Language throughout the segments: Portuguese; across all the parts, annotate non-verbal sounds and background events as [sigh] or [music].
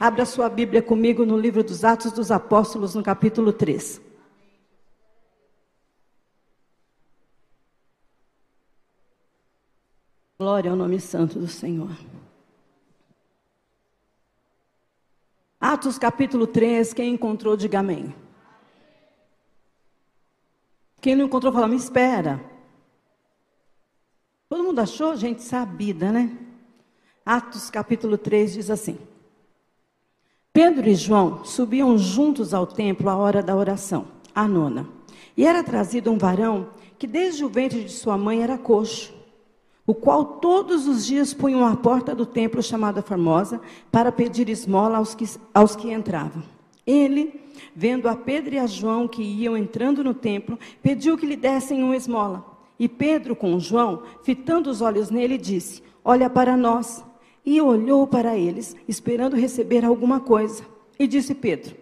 Abra sua Bíblia comigo no livro dos Atos dos Apóstolos, no capítulo 3. Glória ao nome santo do Senhor. Atos capítulo 3, quem encontrou, diga amém. Quem não encontrou, fala, me espera. Todo mundo achou gente sabida, né? Atos capítulo 3 diz assim: Pedro e João subiam juntos ao templo à hora da oração, a nona. E era trazido um varão que desde o ventre de sua mãe era coxo o qual todos os dias punham à porta do templo chamada Formosa para pedir esmola aos que, aos que entravam. Ele, vendo a Pedro e a João que iam entrando no templo, pediu que lhe dessem uma esmola. E Pedro, com João, fitando os olhos nele, disse: Olha para nós. E olhou para eles, esperando receber alguma coisa. E disse Pedro: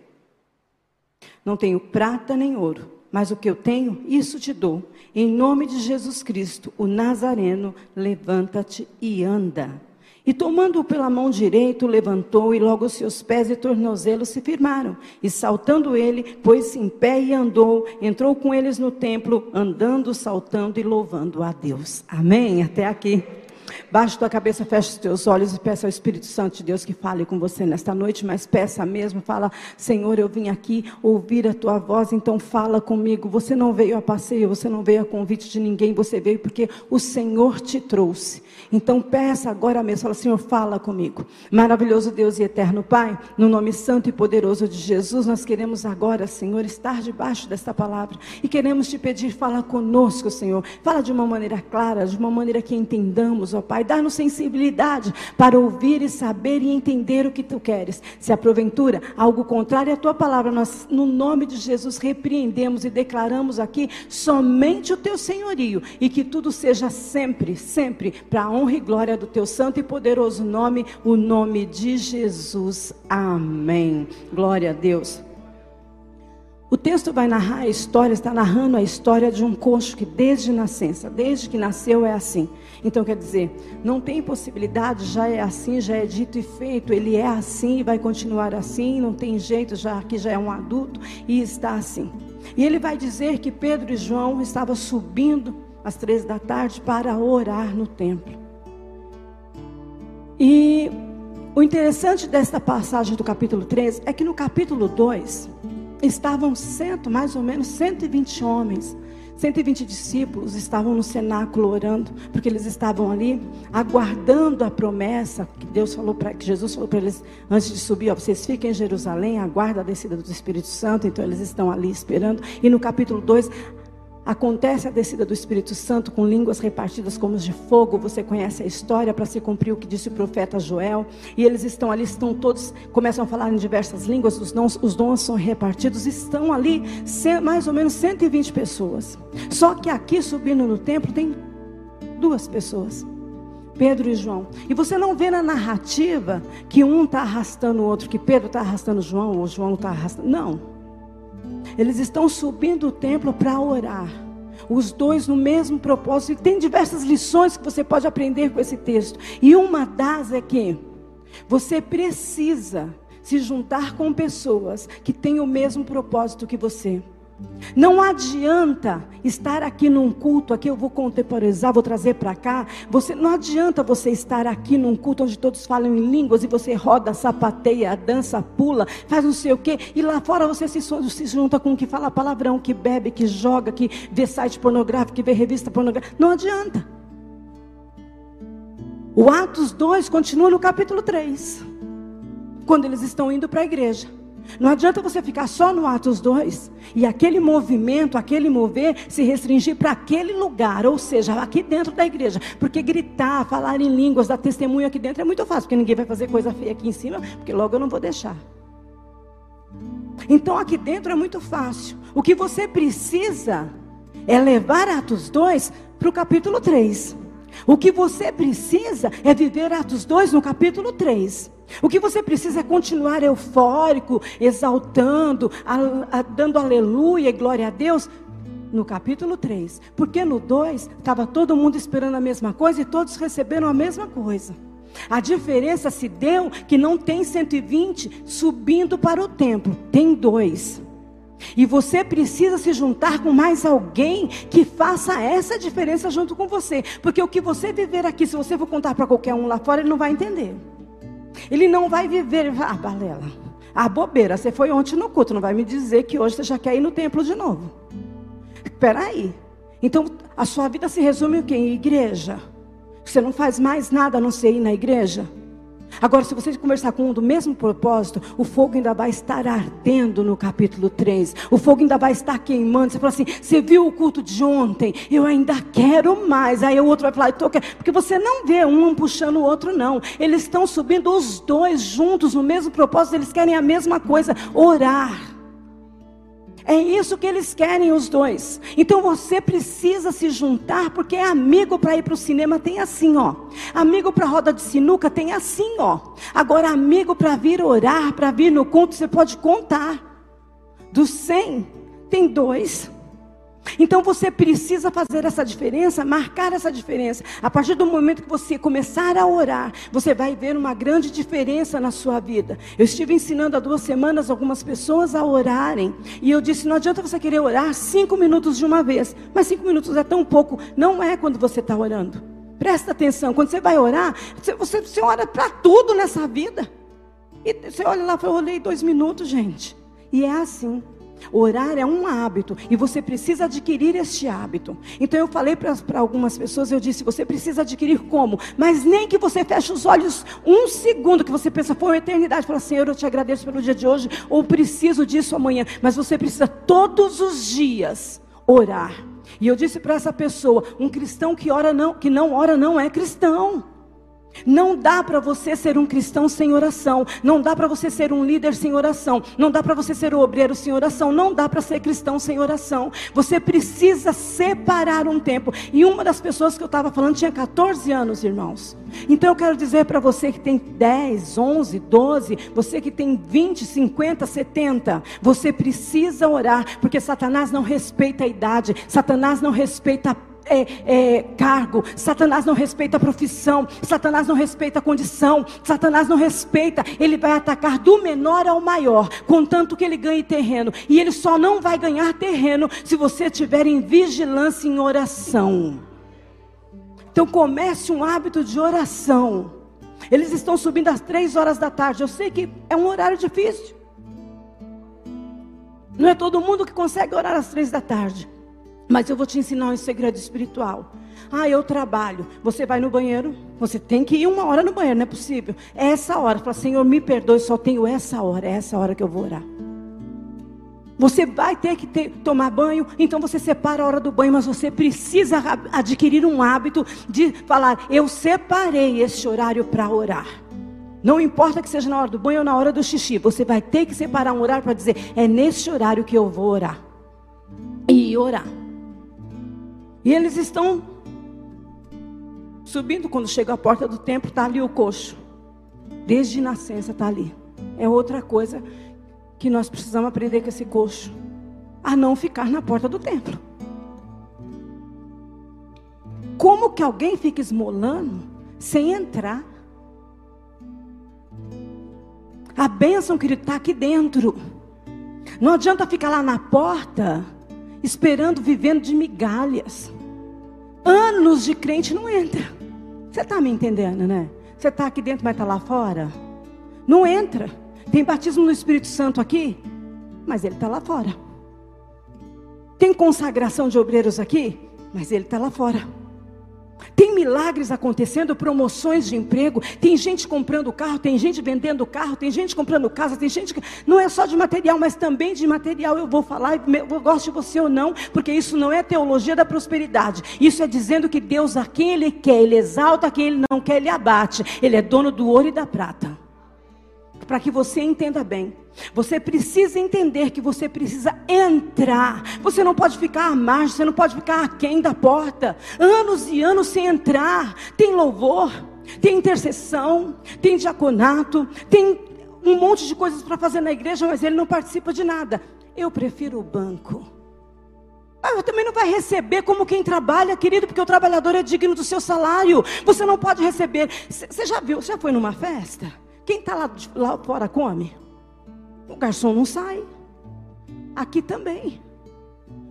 Não tenho prata nem ouro mas o que eu tenho, isso te dou. Em nome de Jesus Cristo, o Nazareno, levanta-te e anda. E tomando-o pela mão direita, levantou, e logo seus pés e tornozelos se firmaram. E saltando ele, pôs-se em pé e andou, entrou com eles no templo, andando, saltando e louvando a Deus. Amém? Até aqui. Baixe tua cabeça, feche os teus olhos e peça ao Espírito Santo de Deus que fale com você nesta noite, mas peça mesmo, fala, Senhor, eu vim aqui ouvir a tua voz, então fala comigo. Você não veio a passeio, você não veio a convite de ninguém, você veio porque o Senhor te trouxe. Então peça agora mesmo, fala, Senhor, fala comigo. Maravilhoso Deus e eterno Pai, no nome santo e poderoso de Jesus, nós queremos agora, Senhor, estar debaixo desta palavra e queremos te pedir, fala conosco, Senhor. Fala de uma maneira clara, de uma maneira que entendamos, ó Pai. Dá-nos sensibilidade para ouvir e saber e entender o que tu queres. Se aproventura algo contrário à tua palavra, nós, no nome de Jesus, repreendemos e declaramos aqui somente o teu senhorio e que tudo seja sempre, sempre para a honra e glória do teu santo e poderoso nome, o nome de Jesus. Amém. Glória a Deus. O texto vai narrar a história, está narrando a história de um coxo que desde nascença, desde que nasceu é assim. Então quer dizer, não tem possibilidade, já é assim, já é dito e feito, ele é assim e vai continuar assim, não tem jeito, já que já é um adulto e está assim. E ele vai dizer que Pedro e João estavam subindo às três da tarde para orar no templo. E o interessante desta passagem do capítulo 3 é que no capítulo 2 estavam cento, mais ou menos 120 homens. 120 discípulos estavam no cenáculo orando, porque eles estavam ali aguardando a promessa que Deus falou para que Jesus falou para eles antes de subir, ó, vocês fiquem em Jerusalém, aguarda a descida do Espírito Santo, então eles estão ali esperando. E no capítulo 2, Acontece a descida do Espírito Santo com línguas repartidas como de fogo. Você conhece a história para se cumprir o que disse o profeta Joel. E eles estão ali, estão todos, começam a falar em diversas línguas. Os dons, os dons são repartidos. Estão ali mais ou menos 120 pessoas. Só que aqui subindo no templo tem duas pessoas. Pedro e João. E você não vê na narrativa que um está arrastando o outro, que Pedro está arrastando João, ou João está arrastando. Não. Eles estão subindo o templo para orar. Os dois no mesmo propósito. E tem diversas lições que você pode aprender com esse texto. E uma das é que você precisa se juntar com pessoas que têm o mesmo propósito que você. Não adianta estar aqui num culto, aqui eu vou contemporizar, vou trazer para cá. Você não adianta você estar aqui num culto onde todos falam em línguas e você roda, sapateia, dança, pula, faz não sei o quê, e lá fora você se, se junta com o que fala palavrão, que bebe, que joga, que vê site pornográfico, que vê revista pornográfica. Não adianta. O Atos 2 continua no capítulo 3. Quando eles estão indo para a igreja. Não adianta você ficar só no Atos 2 e aquele movimento, aquele mover se restringir para aquele lugar, ou seja, aqui dentro da igreja. Porque gritar, falar em línguas, dar testemunho aqui dentro é muito fácil, porque ninguém vai fazer coisa feia aqui em cima, porque logo eu não vou deixar. Então aqui dentro é muito fácil. O que você precisa é levar Atos 2 para o capítulo 3. O que você precisa é viver Atos 2 no capítulo 3. O que você precisa é continuar eufórico, exaltando, a, a, dando aleluia e glória a Deus no capítulo 3. Porque no 2 estava todo mundo esperando a mesma coisa e todos receberam a mesma coisa. A diferença se deu que não tem 120 subindo para o templo, tem dois. E você precisa se juntar com mais alguém que faça essa diferença junto com você. Porque o que você viver aqui, se você for contar para qualquer um lá fora, ele não vai entender. Ele não vai viver, ah, balela. Ah, bobeira, você foi ontem no culto, não vai me dizer que hoje você já quer ir no templo de novo. Espera aí. Então, a sua vida se resume o quê? Em igreja. Você não faz mais nada a não ser ir na igreja? Agora, se você conversar com um do mesmo propósito, o fogo ainda vai estar ardendo no capítulo 3. O fogo ainda vai estar queimando. Você fala assim: você viu o culto de ontem? Eu ainda quero mais. Aí o outro vai falar: estou querendo. Porque você não vê um puxando o outro, não. Eles estão subindo os dois juntos no mesmo propósito. Eles querem a mesma coisa: orar. É isso que eles querem, os dois. Então você precisa se juntar, porque é amigo para ir para o cinema tem assim, ó. Amigo para roda de sinuca tem assim, ó. Agora, amigo para vir orar, para vir no culto, você pode contar. Dos 100, tem dois. Então você precisa fazer essa diferença, marcar essa diferença. A partir do momento que você começar a orar, você vai ver uma grande diferença na sua vida. Eu estive ensinando há duas semanas algumas pessoas a orarem. E eu disse: não adianta você querer orar cinco minutos de uma vez. Mas cinco minutos é tão pouco. Não é quando você está orando. Presta atenção. Quando você vai orar, você, você, ora para tudo nessa vida. E você olha lá, eu orei dois minutos, gente. E é assim. Orar é um hábito e você precisa adquirir este hábito. Então eu falei para algumas pessoas, eu disse, você precisa adquirir como? Mas nem que você feche os olhos um segundo, que você pensa, foi uma eternidade. Fala, Senhor, eu te agradeço pelo dia de hoje, ou preciso disso amanhã. Mas você precisa todos os dias orar. E eu disse para essa pessoa, um cristão que ora não, que não ora não é cristão. Não dá para você ser um cristão sem oração. Não dá para você ser um líder sem oração. Não dá para você ser um obreiro sem oração. Não dá para ser cristão sem oração. Você precisa separar um tempo. E uma das pessoas que eu estava falando tinha 14 anos, irmãos. Então eu quero dizer para você que tem 10, 11, 12, você que tem 20, 50, 70, você precisa orar, porque Satanás não respeita a idade, Satanás não respeita a é, é, cargo, Satanás não respeita a profissão, Satanás não respeita a condição, Satanás não respeita, ele vai atacar do menor ao maior, contanto que ele ganhe terreno, e ele só não vai ganhar terreno se você estiver em vigilância em oração. Então comece um hábito de oração. Eles estão subindo às três horas da tarde. Eu sei que é um horário difícil. Não é todo mundo que consegue orar às três da tarde. Mas eu vou te ensinar um segredo espiritual. Ah, eu trabalho. Você vai no banheiro, você tem que ir uma hora no banheiro, não é possível. É essa hora. Fala, Senhor, me perdoe, só tenho essa hora. É essa hora que eu vou orar. Você vai ter que ter, tomar banho, então você separa a hora do banho, mas você precisa adquirir um hábito de falar: Eu separei esse horário para orar. Não importa que seja na hora do banho ou na hora do xixi, você vai ter que separar um horário para dizer: É nesse horário que eu vou orar. E orar. E eles estão subindo. Quando chega à porta do templo, está ali o coxo. Desde nascença está ali. É outra coisa que nós precisamos aprender com esse coxo. A não ficar na porta do templo. Como que alguém fica esmolando sem entrar? A bênção, querido, está aqui dentro. Não adianta ficar lá na porta esperando, vivendo de migalhas. Anos de crente não entra. Você está me entendendo, né? Você está aqui dentro, mas está lá fora? Não entra. Tem batismo no Espírito Santo aqui, mas ele está lá fora. Tem consagração de obreiros aqui, mas ele está lá fora. Tem milagres acontecendo, promoções de emprego, tem gente comprando carro, tem gente vendendo carro, tem gente comprando casa, tem gente que não é só de material, mas também de material. Eu vou falar, eu gosto de você ou não, porque isso não é teologia da prosperidade. Isso é dizendo que Deus a quem ele quer, ele exalta, a quem ele não quer, ele abate. Ele é dono do ouro e da prata para que você entenda bem. Você precisa entender que você precisa entrar. Você não pode ficar à margem, você não pode ficar aquém da porta. Anos e anos sem entrar. Tem louvor, tem intercessão, tem diaconato, tem um monte de coisas para fazer na igreja, mas ele não participa de nada. Eu prefiro o banco. Ah, também não vai receber como quem trabalha, querido, porque o trabalhador é digno do seu salário. Você não pode receber. Você já viu, você já foi numa festa? Quem está lá, lá fora come? O garçom não sai. Aqui também.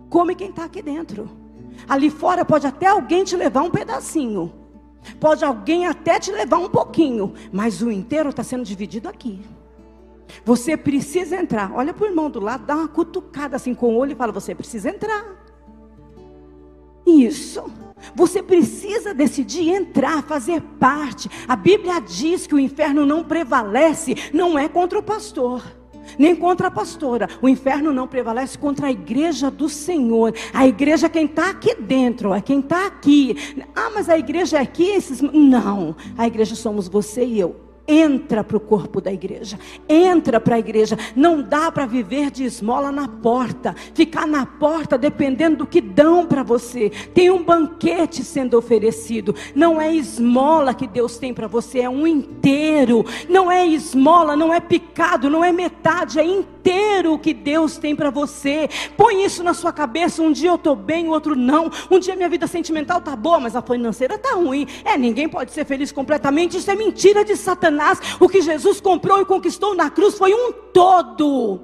Come quem está aqui dentro. Ali fora pode até alguém te levar um pedacinho. Pode alguém até te levar um pouquinho. Mas o inteiro está sendo dividido aqui. Você precisa entrar. Olha para o irmão do lado, dá uma cutucada assim com o olho e fala: Você precisa entrar. Isso. Você precisa decidir entrar, fazer parte. A Bíblia diz que o inferno não prevalece, não é contra o pastor nem contra a pastora. O inferno não prevalece contra a igreja do Senhor. A igreja é quem está aqui dentro, é quem está aqui. Ah, mas a igreja é aqui? Esses... Não, a igreja somos você e eu entra para o corpo da igreja, entra para a igreja. Não dá para viver de esmola na porta, ficar na porta dependendo do que dão para você. Tem um banquete sendo oferecido, não é esmola que Deus tem para você, é um inteiro. Não é esmola, não é picado, não é metade, é inteiro que Deus tem para você. Põe isso na sua cabeça. Um dia eu estou bem, o outro não. Um dia minha vida sentimental está boa, mas a financeira está ruim. É, ninguém pode ser feliz completamente. Isso é mentira de Satanás. Satanás. O que Jesus comprou e conquistou na cruz foi um todo.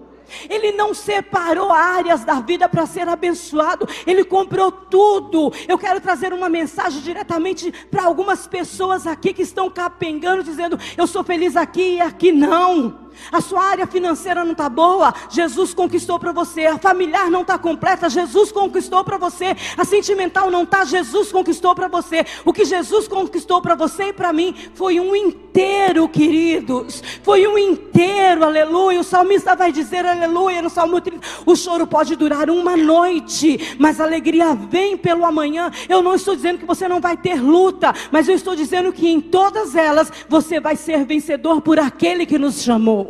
Ele não separou áreas da vida para ser abençoado, ele comprou tudo. Eu quero trazer uma mensagem diretamente para algumas pessoas aqui que estão capengando, dizendo: Eu sou feliz aqui e aqui não. A sua área financeira não está boa, Jesus conquistou para você. A familiar não está completa, Jesus conquistou para você. A sentimental não está, Jesus conquistou para você. O que Jesus conquistou para você e para mim foi um inteiro, queridos. Foi um inteiro, aleluia. O salmista vai dizer, aleluia, no Salmo 30. O choro pode durar uma noite, mas a alegria vem pelo amanhã. Eu não estou dizendo que você não vai ter luta, mas eu estou dizendo que em todas elas você vai ser vencedor por aquele que nos chamou.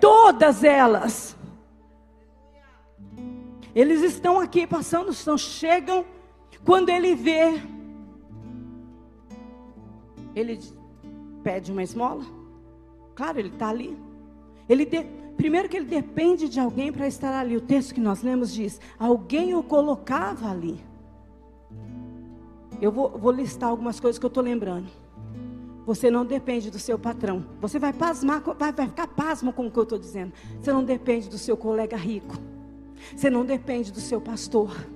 Todas elas. Eles estão aqui passando, estão, chegam. Quando ele vê, ele pede uma esmola. Claro, ele está ali. Ele de, primeiro que ele depende de alguém para estar ali. O texto que nós lemos diz: alguém o colocava ali. Eu vou, vou listar algumas coisas que eu estou lembrando. Você não depende do seu patrão. Você vai pasmar, vai, vai ficar pasmo com o que eu estou dizendo. Você não depende do seu colega rico. Você não depende do seu pastor.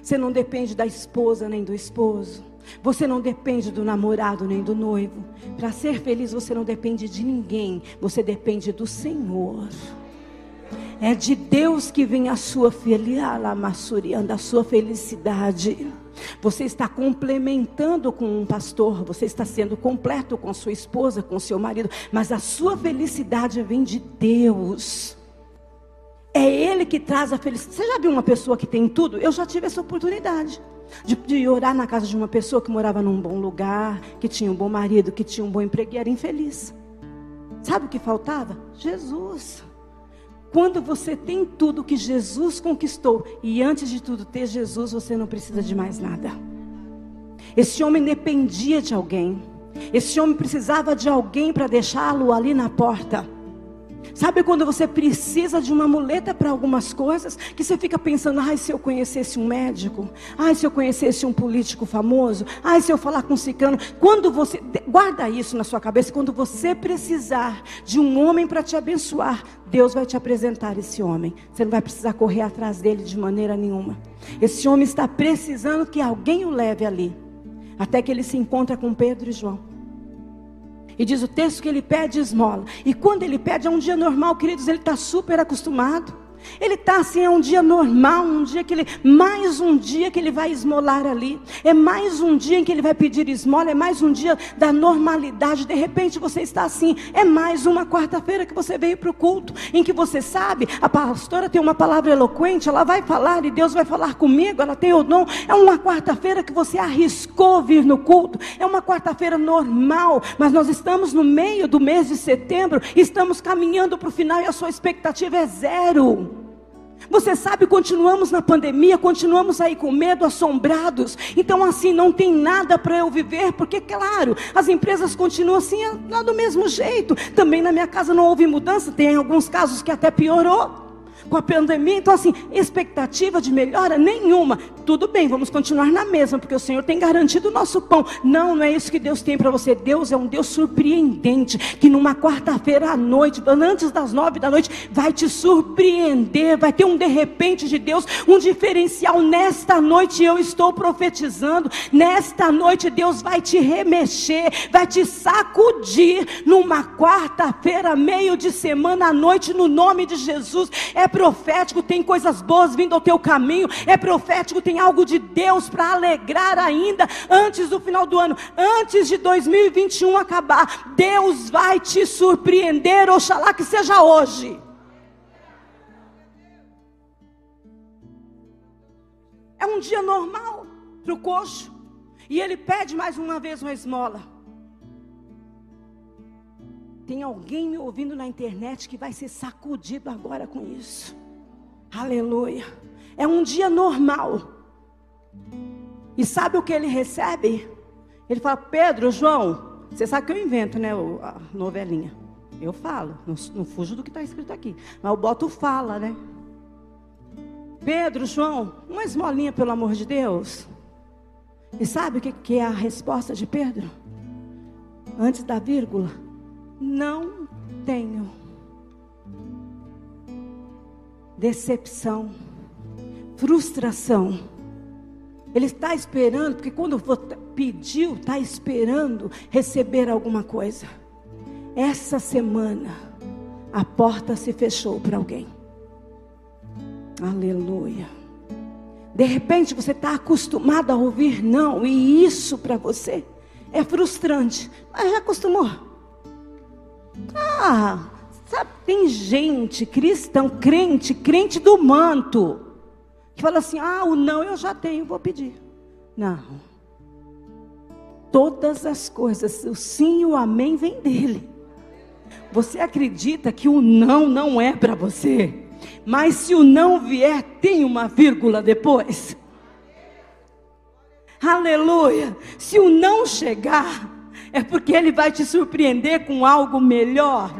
Você não depende da esposa nem do esposo. Você não depende do namorado nem do noivo. Para ser feliz, você não depende de ninguém. Você depende do Senhor. É de Deus que vem a sua felicidade, a sua felicidade. Você está complementando com um pastor, você está sendo completo com sua esposa, com seu marido, mas a sua felicidade vem de Deus. É Ele que traz a felicidade. Você já viu uma pessoa que tem tudo? Eu já tive essa oportunidade. De, de, orar na casa de uma pessoa que morava num bom lugar, que tinha um bom marido, que tinha um bom emprego e era infeliz. Sabe o que faltava? Jesus. Quando você tem tudo que Jesus conquistou, e antes de tudo ter Jesus, você não precisa de mais nada. Esse homem dependia de alguém. Esse homem precisava de alguém para deixá-lo ali na porta. Sabe quando você precisa de uma muleta para algumas coisas, que você fica pensando, ai, se eu conhecesse um médico, ai, se eu conhecesse um político famoso, ai, se eu falar com um ciclano. Quando você, guarda isso na sua cabeça, quando você precisar de um homem para te abençoar, Deus vai te apresentar esse homem. Você não vai precisar correr atrás dele de maneira nenhuma. Esse homem está precisando que alguém o leve ali, até que ele se encontra com Pedro e João. E diz o texto que ele pede esmola. E quando ele pede, é um dia normal, queridos, ele está super acostumado. Ele está assim, é um dia normal, um dia que ele, mais um dia que ele vai esmolar ali, é mais um dia em que ele vai pedir esmola, é mais um dia da normalidade. De repente você está assim, é mais uma quarta-feira que você veio para o culto, em que você sabe, a pastora tem uma palavra eloquente, ela vai falar e Deus vai falar comigo, ela tem o dom. É uma quarta-feira que você arriscou vir no culto, é uma quarta-feira normal, mas nós estamos no meio do mês de setembro, estamos caminhando para o final e a sua expectativa é zero. Você sabe, continuamos na pandemia, continuamos aí com medo, assombrados. Então, assim, não tem nada para eu viver, porque, claro, as empresas continuam assim, do mesmo jeito. Também na minha casa não houve mudança, tem alguns casos que até piorou. Com a pandemia. Então, assim, expectativa de melhora nenhuma. Tudo bem, vamos continuar na mesma, porque o Senhor tem garantido o nosso pão. Não, não é isso que Deus tem para você. Deus é um Deus surpreendente, que numa quarta-feira à noite, antes das nove da noite, vai te surpreender, vai ter um de repente de Deus, um diferencial. Nesta noite eu estou profetizando, nesta noite Deus vai te remexer, vai te sacudir numa quarta-feira, meio de semana à noite, no nome de Jesus. É profético, tem coisas boas vindo ao teu caminho. É profético, tem algo de Deus para alegrar ainda antes do final do ano, antes de 2021 acabar. Deus vai te surpreender, oxalá que seja hoje. É um dia normal para o coxo. E ele pede mais uma vez uma esmola. Tem alguém me ouvindo na internet que vai ser sacudido agora com isso. Aleluia. É um dia normal. E sabe o que ele recebe? Ele fala: Pedro, João, você sabe que eu invento, né? A novelinha. Eu falo, não, não fujo do que está escrito aqui. Mas eu boto fala, né? Pedro, João, uma esmolinha, pelo amor de Deus. E sabe o que, que é a resposta de Pedro? Antes da vírgula não tenho. Decepção, frustração. Ele está esperando, porque quando pediu, está esperando receber alguma coisa. Essa semana, a porta se fechou para alguém. Aleluia. De repente você está acostumado a ouvir não, e isso para você é frustrante, mas já acostumou. Ah, sabe, tem gente, cristão, crente, crente do manto, que fala assim: ah, o não eu já tenho, vou pedir. Não. Todas as coisas, o sim e o amém vem dele. Você acredita que o não não é para você, mas se o não vier, tem uma vírgula depois. Aleluia. Se o não chegar, é porque Ele vai te surpreender com algo melhor.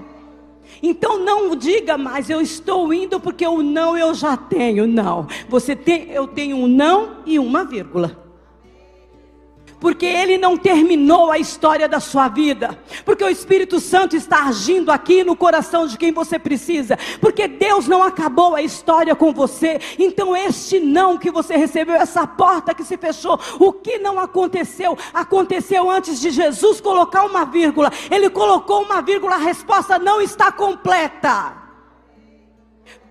Então não diga mais, eu estou indo porque o não eu já tenho. Não, você tem, eu tenho um não e uma vírgula porque ele não terminou a história da sua vida, porque o Espírito Santo está agindo aqui no coração de quem você precisa, porque Deus não acabou a história com você. Então, este não que você recebeu, essa porta que se fechou, o que não aconteceu, aconteceu antes de Jesus colocar uma vírgula. Ele colocou uma vírgula, a resposta não está completa.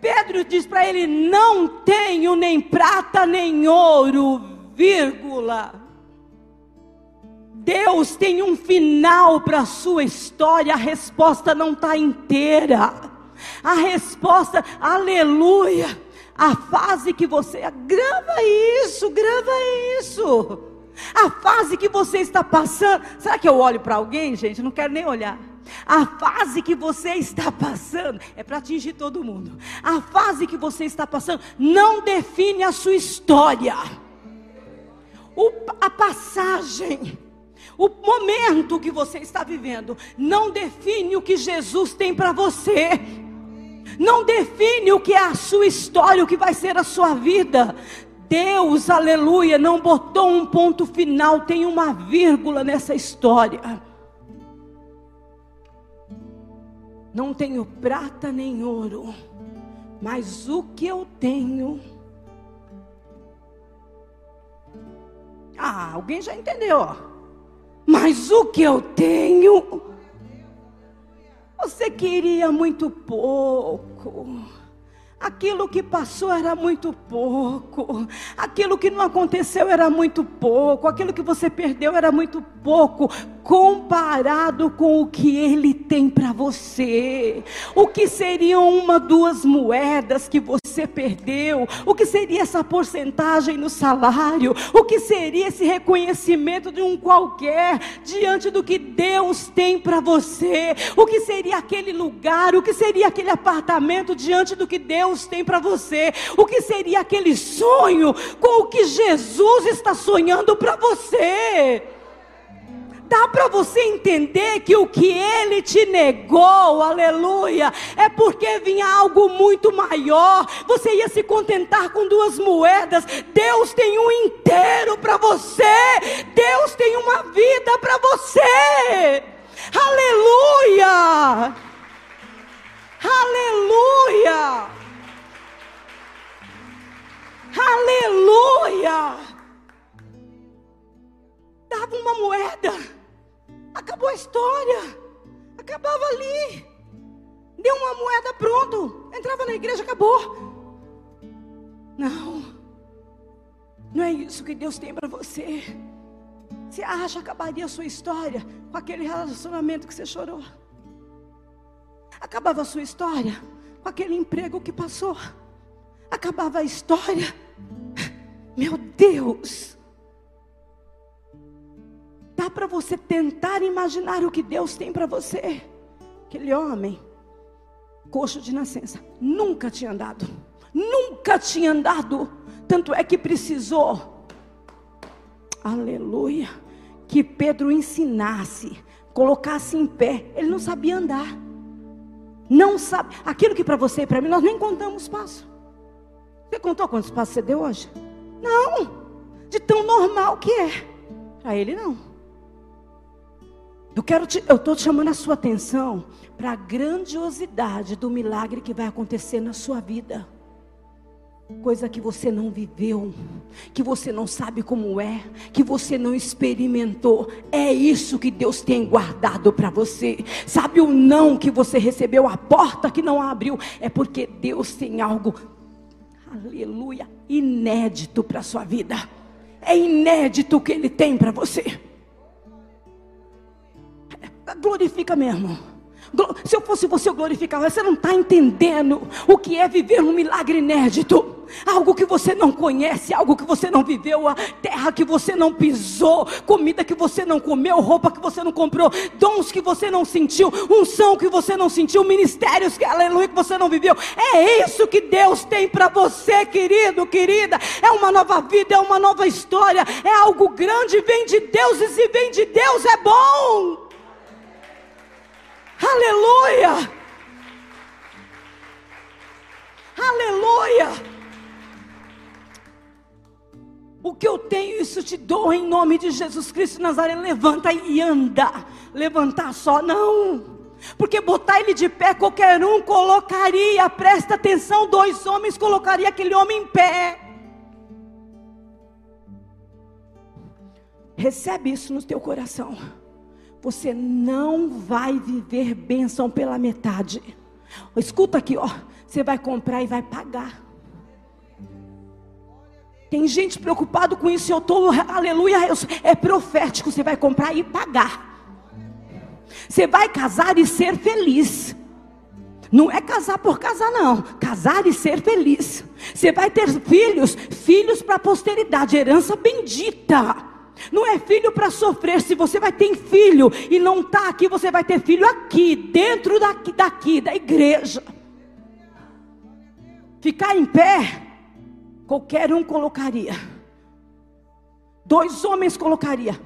Pedro diz para ele: Não tenho nem prata nem ouro, vírgula. Deus tem um final para a sua história, a resposta não está inteira. A resposta, aleluia. A fase que você, grava isso, grava isso. A fase que você está passando, será que eu olho para alguém, gente? Não quero nem olhar. A fase que você está passando é para atingir todo mundo. A fase que você está passando não define a sua história. O, a passagem o momento que você está vivendo não define o que Jesus tem para você. Não define o que é a sua história, o que vai ser a sua vida. Deus, aleluia, não botou um ponto final, tem uma vírgula nessa história. Não tenho prata nem ouro, mas o que eu tenho. Ah, alguém já entendeu? Ó. Mas o que eu tenho, você queria muito pouco. Aquilo que passou era muito pouco, aquilo que não aconteceu era muito pouco, aquilo que você perdeu era muito pouco, comparado com o que Ele tem para você. O que seriam uma, duas moedas que você perdeu? O que seria essa porcentagem no salário? O que seria esse reconhecimento de um qualquer diante do que Deus tem para você? O que seria aquele lugar? O que seria aquele apartamento diante do que Deus Deus tem para você, o que seria aquele sonho com o que Jesus está sonhando para você. Dá para você entender que o que ele te negou, aleluia, é porque vinha algo muito maior. Você ia se contentar com duas moedas. Deus tem um inteiro para você. Deus tem uma vida para você. Aleluia! Aleluia! Aleluia! Dava uma moeda, acabou a história, acabava ali. Deu uma moeda, pronto, entrava na igreja, acabou. Não, não é isso que Deus tem para você. Você acha que acabaria a sua história com aquele relacionamento que você chorou? Acabava a sua história com aquele emprego que passou? Acabava a história meu Deus! Dá para você tentar imaginar o que Deus tem para você. Aquele homem, coxo de nascença, nunca tinha andado, nunca tinha andado. Tanto é que precisou, aleluia, que Pedro ensinasse, colocasse em pé. Ele não sabia andar, não sabe. Aquilo que para você e para mim nós nem contamos passo. Você contou quantos passos você deu hoje? Não, de tão normal que é. Para ele não. Eu quero te, eu estou chamando a sua atenção para a grandiosidade do milagre que vai acontecer na sua vida. Coisa que você não viveu, que você não sabe como é, que você não experimentou. É isso que Deus tem guardado para você. Sabe o não que você recebeu, a porta que não abriu, é porque Deus tem algo aleluia, inédito para a sua vida. É inédito o que Ele tem para você. Glorifica mesmo. Se eu fosse você, eu glorificava. Você não está entendendo o que é viver um milagre inédito. Algo que você não conhece, algo que você não viveu, a terra que você não pisou, comida que você não comeu, roupa que você não comprou, dons que você não sentiu, unção que você não sentiu, ministérios que, aleluia, que você não viveu. É isso que Deus tem para você, querido, querida. É uma nova vida, é uma nova história, é algo grande, vem de Deus, e se vem de Deus é bom. Aleluia! Aleluia! O que eu tenho, isso te dou em nome de Jesus Cristo Nazaré. Levanta e anda. Levantar só, não. Porque botar ele de pé, qualquer um colocaria. Presta atenção: dois homens colocaria aquele homem em pé. Recebe isso no teu coração. Você não vai viver bênção pela metade. Escuta aqui, ó. Você vai comprar e vai pagar. Tem gente preocupado com isso. Eu estou, aleluia, é profético. Você vai comprar e pagar. Você vai casar e ser feliz. Não é casar por casar, não. Casar e ser feliz. Você vai ter filhos, filhos para a posteridade, herança bendita. Não é filho para sofrer. Se você vai ter filho e não está aqui, você vai ter filho aqui, dentro daqui, daqui, da igreja. Ficar em pé, qualquer um colocaria. Dois homens colocaria.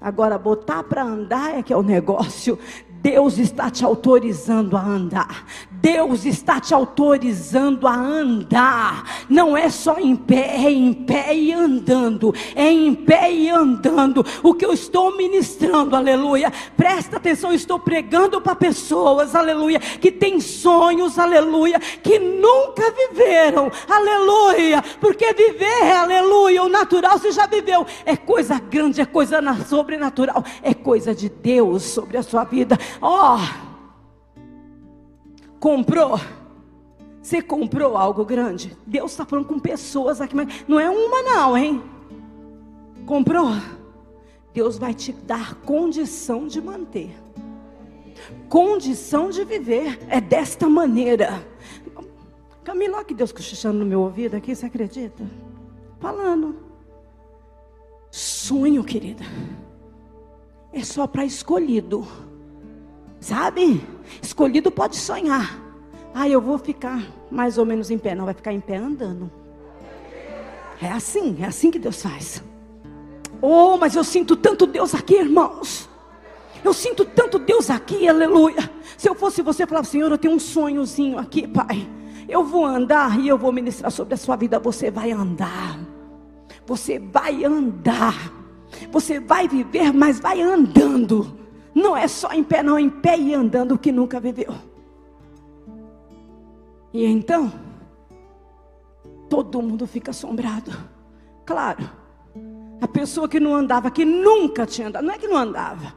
Agora, botar para andar é que é o negócio. Deus está te autorizando a andar. Deus está te autorizando a andar. Não é só em pé, é em pé e andando. É em pé e andando. O que eu estou ministrando, aleluia. Presta atenção, estou pregando para pessoas, aleluia, que têm sonhos, aleluia, que nunca viveram, aleluia. Porque viver, aleluia, o natural você já viveu. É coisa grande, é coisa sobrenatural, é coisa de Deus sobre a sua vida. Ó, oh, comprou. Você comprou algo grande? Deus está falando com pessoas aqui, mas não é uma, não, hein? Comprou? Deus vai te dar condição de manter, condição de viver. É desta maneira. Camila, que Deus cochichando no meu ouvido aqui, você acredita? Falando. Sonho, querida, é só para escolhido. Sabe? Escolhido pode sonhar. Ah, eu vou ficar mais ou menos em pé. Não, vai ficar em pé andando. É assim, é assim que Deus faz. Oh, mas eu sinto tanto Deus aqui, irmãos. Eu sinto tanto Deus aqui, aleluia. Se eu fosse você, eu falava, Senhor, eu tenho um sonhozinho aqui, Pai. Eu vou andar e eu vou ministrar sobre a sua vida. Você vai andar. Você vai andar. Você vai viver, mas vai andando. Não é só em pé, não, em pé e andando que nunca viveu. E então, todo mundo fica assombrado. Claro, a pessoa que não andava, que nunca tinha andado, não é que não andava,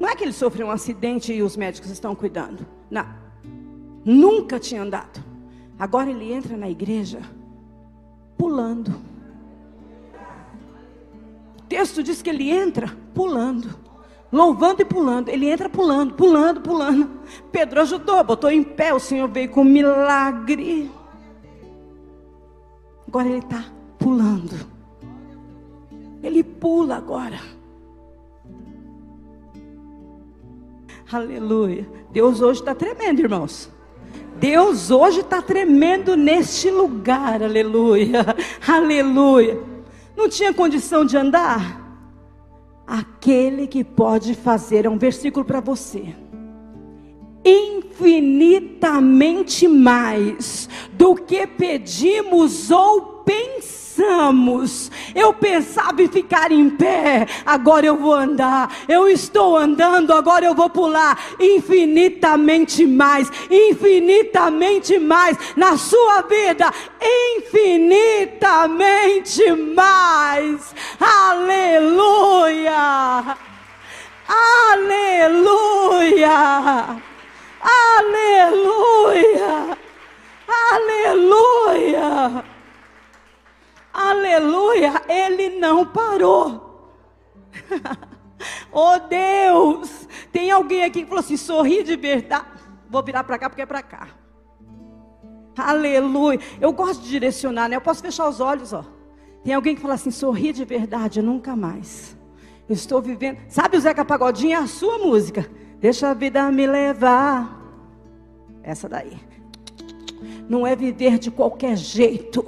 não é que ele sofreu um acidente e os médicos estão cuidando, não, nunca tinha andado. Agora ele entra na igreja pulando. O texto diz que ele entra pulando louvando e pulando. Ele entra pulando, pulando, pulando. Pedro ajudou, botou em pé. O Senhor veio com um milagre. Agora ele está pulando. Ele pula agora. Aleluia. Deus hoje está tremendo, irmãos. Deus hoje está tremendo neste lugar. Aleluia. Aleluia. Não tinha condição de andar? Aquele que pode fazer, é um versículo para você. Infinitamente mais do que pedimos ou pensamos pensamos. Eu pensava em ficar em pé, agora eu vou andar. Eu estou andando, agora eu vou pular. Infinitamente mais, infinitamente mais na sua vida, infinitamente mais. Aleluia! Aleluia! Aleluia! Aleluia! Aleluia, ele não parou. [laughs] oh Deus, tem alguém aqui que falou assim: sorri de verdade. Vou virar para cá porque é para cá. Aleluia. Eu gosto de direcionar, né? Eu posso fechar os olhos, ó. Tem alguém que fala assim: sorri de verdade, nunca mais. Eu estou vivendo. Sabe o Zeca Pagodinho? É a sua música. Deixa a vida me levar. Essa daí não é viver de qualquer jeito,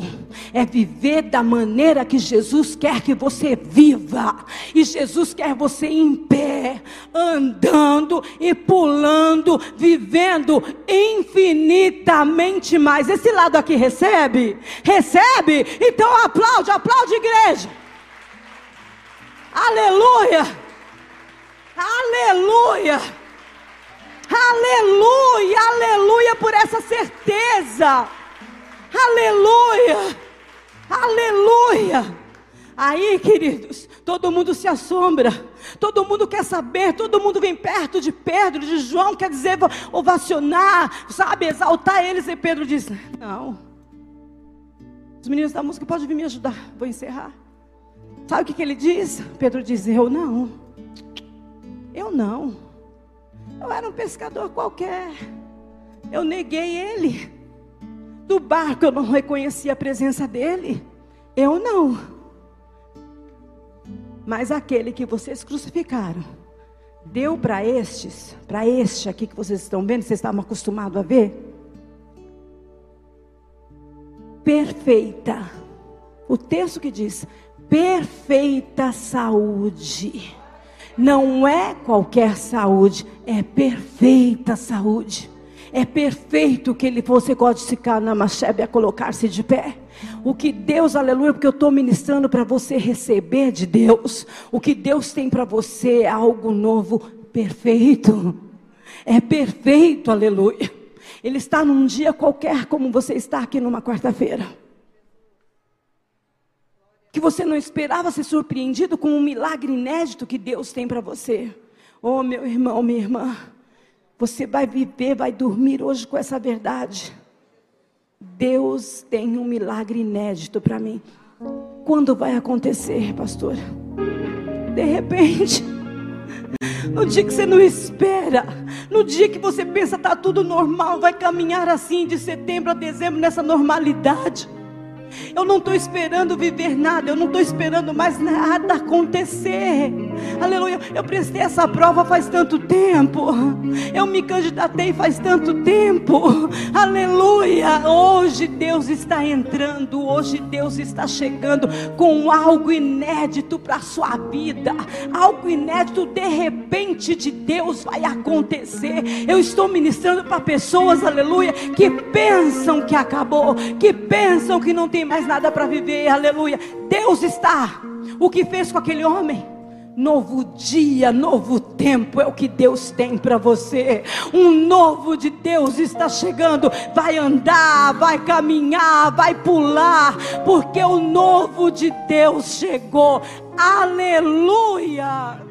é viver da maneira que Jesus quer que você viva. E Jesus quer você em pé, andando e pulando, vivendo infinitamente mais. Esse lado aqui recebe? Recebe? Então aplaude, aplaude, igreja. Aleluia! Aleluia! Aleluia, aleluia por essa certeza. Aleluia, aleluia. Aí, queridos, todo mundo se assombra, todo mundo quer saber, todo mundo vem perto de Pedro, de João, quer dizer, ovacionar, sabe, exaltar eles. E Pedro diz: Não, os meninos da música podem vir me ajudar, vou encerrar. Sabe o que, que ele diz? Pedro diz: Eu não, eu não. Eu era um pescador qualquer. Eu neguei ele. Do barco eu não reconhecia a presença dele. Eu não. Mas aquele que vocês crucificaram, deu para estes, para este aqui que vocês estão vendo, vocês estavam acostumados a ver? Perfeita. O texto que diz: perfeita saúde não é qualquer saúde, é perfeita saúde. É perfeito que ele você pode ficar na machebe a colocar-se de pé. O que Deus, aleluia, porque eu estou ministrando para você receber de Deus. O que Deus tem para você é algo novo, perfeito. É perfeito, aleluia. Ele está num dia qualquer, como você está aqui numa quarta-feira que você não esperava ser surpreendido com um milagre inédito que Deus tem para você. Oh, meu irmão, minha irmã, você vai viver, vai dormir hoje com essa verdade. Deus tem um milagre inédito para mim. Quando vai acontecer, pastor? De repente. No dia que você não espera, no dia que você pensa está tudo normal, vai caminhar assim de setembro a dezembro nessa normalidade. Eu não estou esperando viver nada, eu não estou esperando mais nada acontecer. Aleluia. Eu prestei essa prova faz tanto tempo. Eu me candidatei faz tanto tempo. Aleluia. Hoje Deus está entrando, hoje Deus está chegando com algo inédito para a sua vida. Algo inédito de repente de Deus vai acontecer. Eu estou ministrando para pessoas, aleluia, que pensam que acabou, que pensam que não tem mais nada para viver, aleluia. Deus está. O que fez com aquele homem? Novo dia, novo tempo é o que Deus tem para você. Um novo de Deus está chegando. Vai andar, vai caminhar, vai pular, porque o novo de Deus chegou. Aleluia!